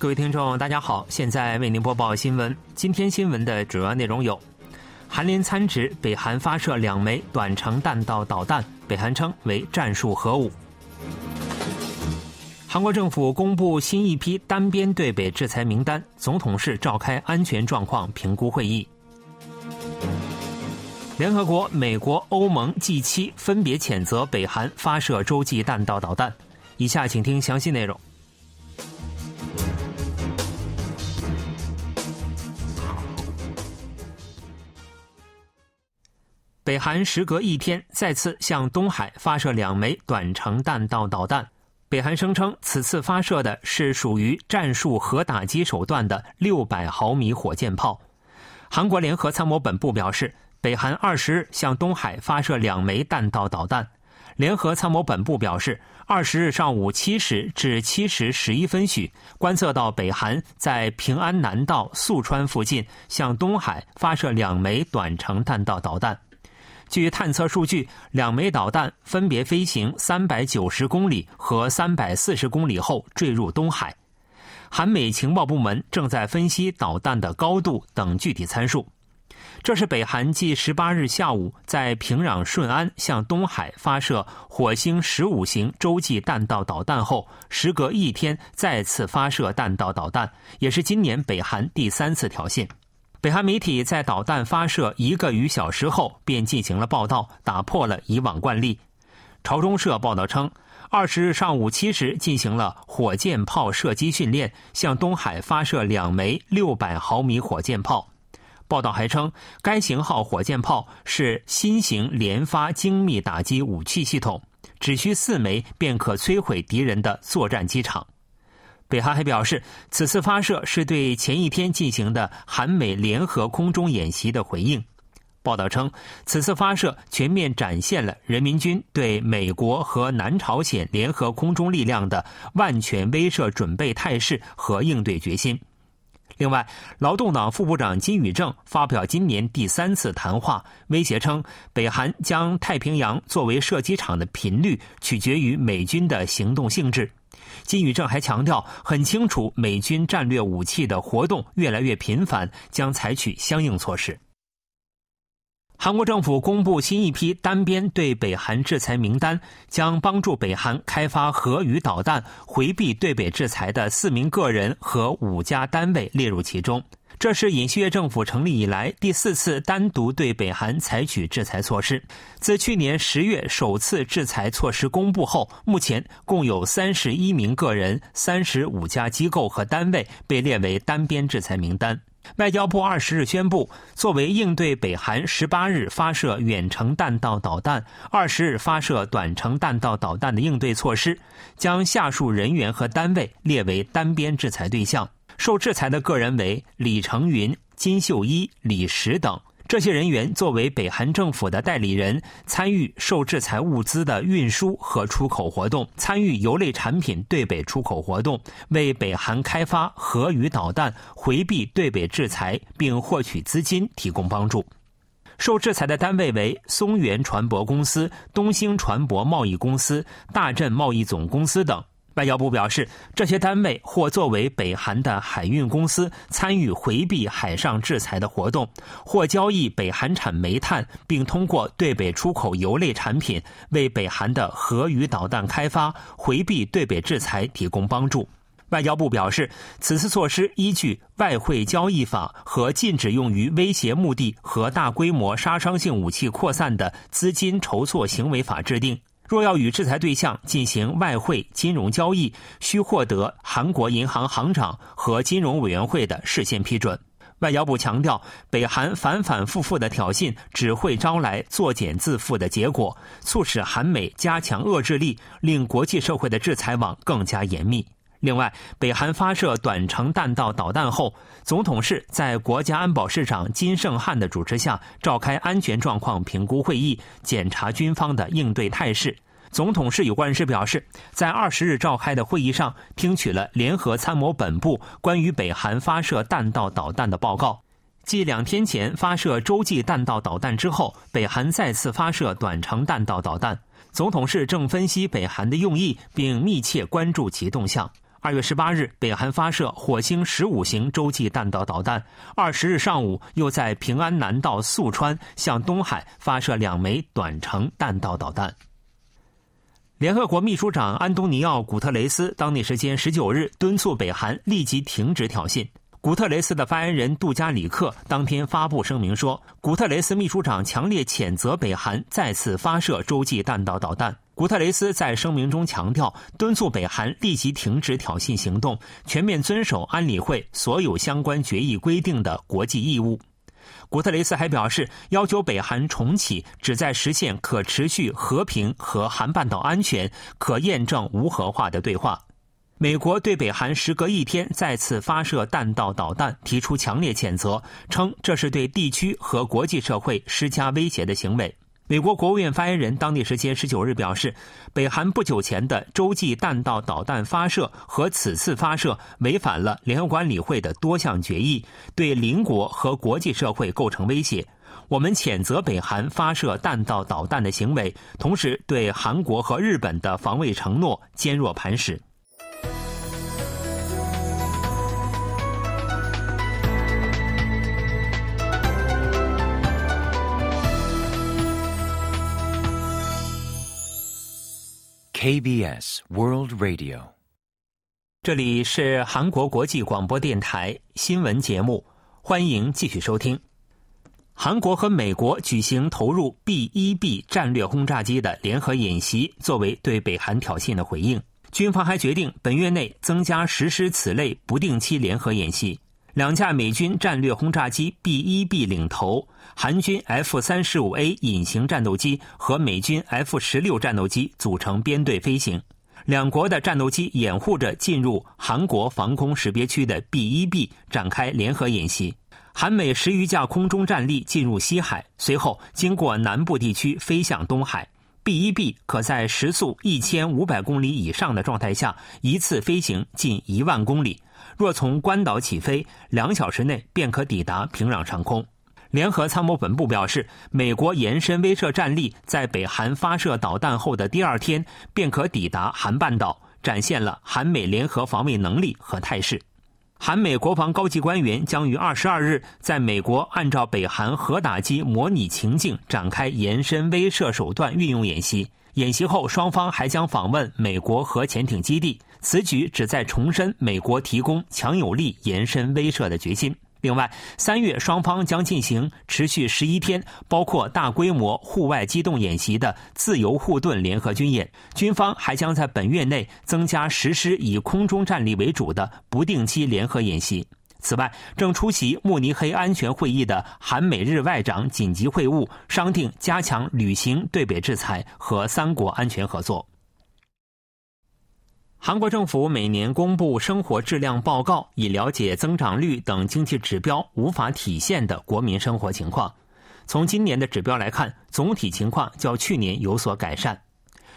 各位听众，大家好，现在为您播报新闻。今天新闻的主要内容有：韩联参指北韩发射两枚短程弹道导弹，北韩称为战术核武。韩国政府公布新一批单边对北制裁名单，总统室召开安全状况评估会议。联合国、美国、欧盟 G7 分别谴责北韩发射洲际弹道导弹。以下请听详细内容。北韩时隔一天再次向东海发射两枚短程弹道导弹。北韩声称，此次发射的是属于战术核打击手段的六百毫米火箭炮。韩国联合参谋本部表示，北韩二十日向东海发射两枚弹道导弹。联合参谋本部表示，二十日上午七时至七时十一分许，观测到北韩在平安南道宿川附近向东海发射两枚短程弹道导弹。据探测数据，两枚导弹分别飞行三百九十公里和三百四十公里后坠入东海。韩美情报部门正在分析导弹的高度等具体参数。这是北韩继十八日下午在平壤顺安向东海发射火星十五型洲际弹道导弹后，时隔一天再次发射弹道导弹，也是今年北韩第三次挑衅。北韩媒体在导弹发射一个余小时后便进行了报道，打破了以往惯例。朝中社报道称，二十日上午七时进行了火箭炮射击训练，向东海发射两枚六百毫米火箭炮。报道还称，该型号火箭炮是新型连发精密打击武器系统，只需四枚便可摧毁敌人的作战机场。北韩还表示，此次发射是对前一天进行的韩美联合空中演习的回应。报道称，此次发射全面展现了人民军对美国和南朝鲜联合空中力量的万全威慑准备态势和应对决心。另外，劳动党副部长金宇正发表今年第三次谈话，威胁称，北韩将太平洋作为射击场的频率取决于美军的行动性质。金宇正还强调，很清楚美军战略武器的活动越来越频繁，将采取相应措施。韩国政府公布新一批单边对北韩制裁名单，将帮助北韩开发核与导弹、回避对北制裁的四名个人和五家单位列入其中。这是尹锡悦政府成立以来第四次单独对北韩采取制裁措施。自去年十月首次制裁措施公布后，目前共有三十一名个人、三十五家机构和单位被列为单边制裁名单。外交部二十日宣布，作为应对北韩十八日发射远程弹道导弹、二十日发射短程弹道导弹的应对措施，将下述人员和单位列为单边制裁对象。受制裁的个人为李成云、金秀一、李石等。这些人员作为北韩政府的代理人，参与受制裁物资的运输和出口活动，参与油类产品对北出口活动，为北韩开发核与导弹、回避对北制裁并获取资金提供帮助。受制裁的单位为松原船舶公司、东兴船舶贸易公司、大镇贸易总公司等。外交部表示，这些单位或作为北韩的海运公司，参与回避海上制裁的活动；或交易北韩产煤炭，并通过对北出口油类产品，为北韩的核与导弹开发、回避对北制裁提供帮助。外交部表示，此次措施依据《外汇交易法》和《禁止用于威胁目的和大规模杀伤性武器扩散的资金筹措行为法》制定。若要与制裁对象进行外汇金融交易，需获得韩国银行行长和金融委员会的事先批准。外交部强调，北韩反反复复的挑衅只会招来作茧自缚的结果，促使韩美加强遏制力，令国际社会的制裁网更加严密。另外，北韩发射短程弹道导弹后，总统室在国家安保市长金圣汉的主持下召开安全状况评估会议，检查军方的应对态势。总统室有关人士表示，在二十日召开的会议上，听取了联合参谋本部关于北韩发射弹道导弹的报告。继两天前发射洲际弹道导弹之后，北韩再次发射短程弹道导弹。总统室正分析北韩的用意，并密切关注其动向。二月十八日，北韩发射火星十五型洲际弹道导弹；二十日上午，又在平安南道宿川向东海发射两枚短程弹道导弹。联合国秘书长安东尼奥·古特雷斯当地时间十九日敦促北韩立即停止挑衅。古特雷斯的发言人杜加里克当天发布声明说，古特雷斯秘书长强烈谴责北韩再次发射洲际弹道导弹。古特雷斯在声明中强调，敦促北韩立即停止挑衅行动，全面遵守安理会所有相关决议规定的国际义务。古特雷斯还表示，要求北韩重启旨在实现可持续和平和韩半岛安全、可验证无核化的对话。美国对北韩时隔一天再次发射弹道导弹提出强烈谴责，称这是对地区和国际社会施加威胁的行为。美国国务院发言人当地时间十九日表示，北韩不久前的洲际弹道导弹发射和此次发射违反了联合国安理会的多项决议，对邻国和国际社会构成威胁。我们谴责北韩发射弹道导弹的行为，同时对韩国和日本的防卫承诺坚若磐石。KBS World Radio，这里是韩国国际广播电台新闻节目，欢迎继续收听。韩国和美国举行投入 B-1B 战略轰炸机的联合演习，作为对北韩挑衅的回应。军方还决定本月内增加实施此类不定期联合演习。两架美军战略轰炸机 B-1B 领头，韩军 F-35A 隐形战斗机和美军 F-16 战斗机组成编队飞行。两国的战斗机掩护着进入韩国防空识别区的 B-1B 展开联合演习。韩美十余架空中战力进入西海，随后经过南部地区飞向东海。B-1B 可在时速一千五百公里以上的状态下，一次飞行近一万公里。若从关岛起飞，两小时内便可抵达平壤上空。联合参谋本部表示，美国延伸威慑战力在北韩发射导弹后的第二天便可抵达韩半岛，展现了韩美联合防卫能力和态势。韩美国防高级官员将于二十二日在美国按照北韩核打击模拟情境展开延伸威慑手段运用演习。演习后，双方还将访问美国核潜艇基地。此举旨在重申美国提供强有力延伸威慑的决心。另外，三月双方将进行持续十一天、包括大规模户外机动演习的自由护盾联合军演。军方还将在本月内增加实施以空中战力为主的不定期联合演习。此外，正出席慕尼黑安全会议的韩美日外长紧急会晤，商定加强履行对北制裁和三国安全合作。韩国政府每年公布生活质量报告，以了解增长率等经济指标无法体现的国民生活情况。从今年的指标来看，总体情况较去年有所改善。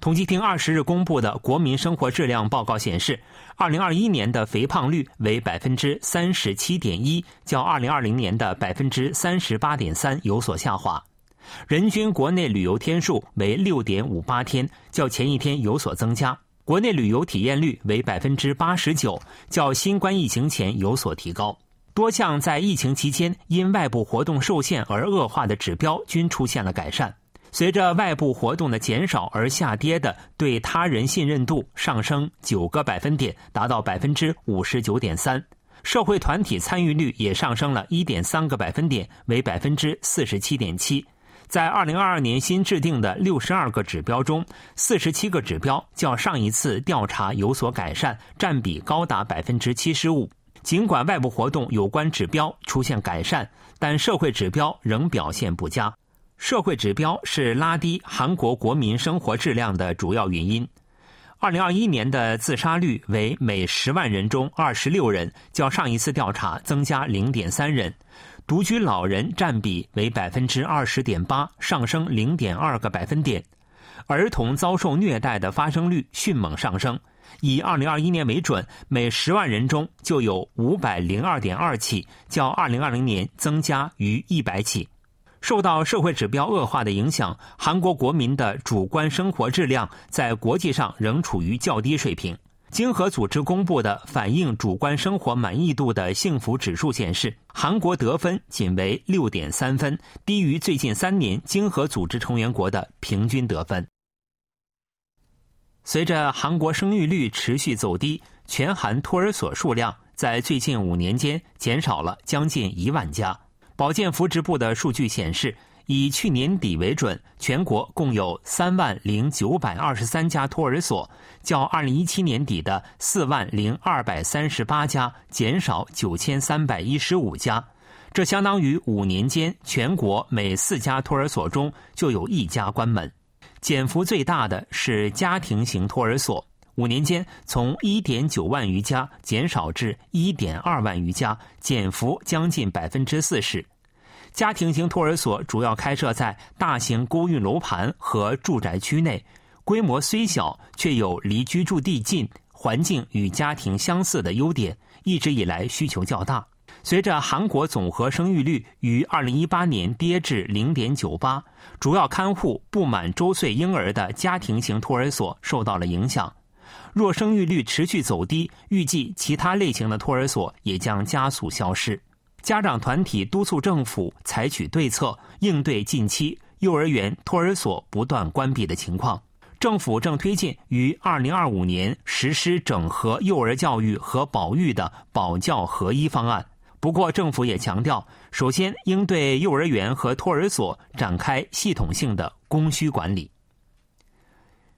统计厅二十日公布的国民生活质量报告显示，二零二一年的肥胖率为百分之三十七点一，较二零二零年的百分之三十八点三有所下滑。人均国内旅游天数为六点五八天，较前一天有所增加。国内旅游体验率为百分之八十九，较新冠疫情前有所提高。多项在疫情期间因外部活动受限而恶化的指标均出现了改善。随着外部活动的减少而下跌的对他人信任度上升九个百分点，达到百分之五十九点三。社会团体参与率也上升了一点三个百分点，为百分之四十七点七。在二零二二年新制定的六十二个指标中，四十七个指标较上一次调查有所改善，占比高达百分之七十五。尽管外部活动有关指标出现改善，但社会指标仍表现不佳。社会指标是拉低韩国国民生活质量的主要原因。二零二一年的自杀率为每十万人中二十六人，较上一次调查增加零点三人。独居老人占比为百分之二十点八，上升零点二个百分点。儿童遭受虐待的发生率迅猛上升，以二零二一年为准，每十万人中就有五百零二点二起，较二零二零年增加逾一百起。受到社会指标恶化的影响，韩国国民的主观生活质量在国际上仍处于较低水平。经合组织公布的反映主观生活满意度的幸福指数显示，韩国得分仅为六点三分，低于最近三年经合组织成员国的平均得分。随着韩国生育率持续走低，全韩托儿所数量在最近五年间减少了将近一万家。保健福祉部的数据显示。以去年底为准，全国共有三万零九百二十三家托儿所，较二零一七年底的四万零二百三十八家减少九千三百一十五家。这相当于五年间全国每四家托儿所中就有一家关门。减幅最大的是家庭型托儿所，五年间从一点九万余家减少至一点二万余家，减幅将近百分之四十。家庭型托儿所主要开设在大型公寓楼盘和住宅区内，规模虽小，却有离居住地近、环境与家庭相似的优点，一直以来需求较大。随着韩国总和生育率于2018年跌至0.98，主要看护不满周岁婴儿的家庭型托儿所受到了影响。若生育率持续走低，预计其他类型的托儿所也将加速消失。家长团体督促政府采取对策，应对近期幼儿园、托儿所不断关闭的情况。政府正推进于二零二五年实施整合幼儿教育和保育的保教合一方案。不过，政府也强调，首先应对幼儿园和托儿所展开系统性的供需管理。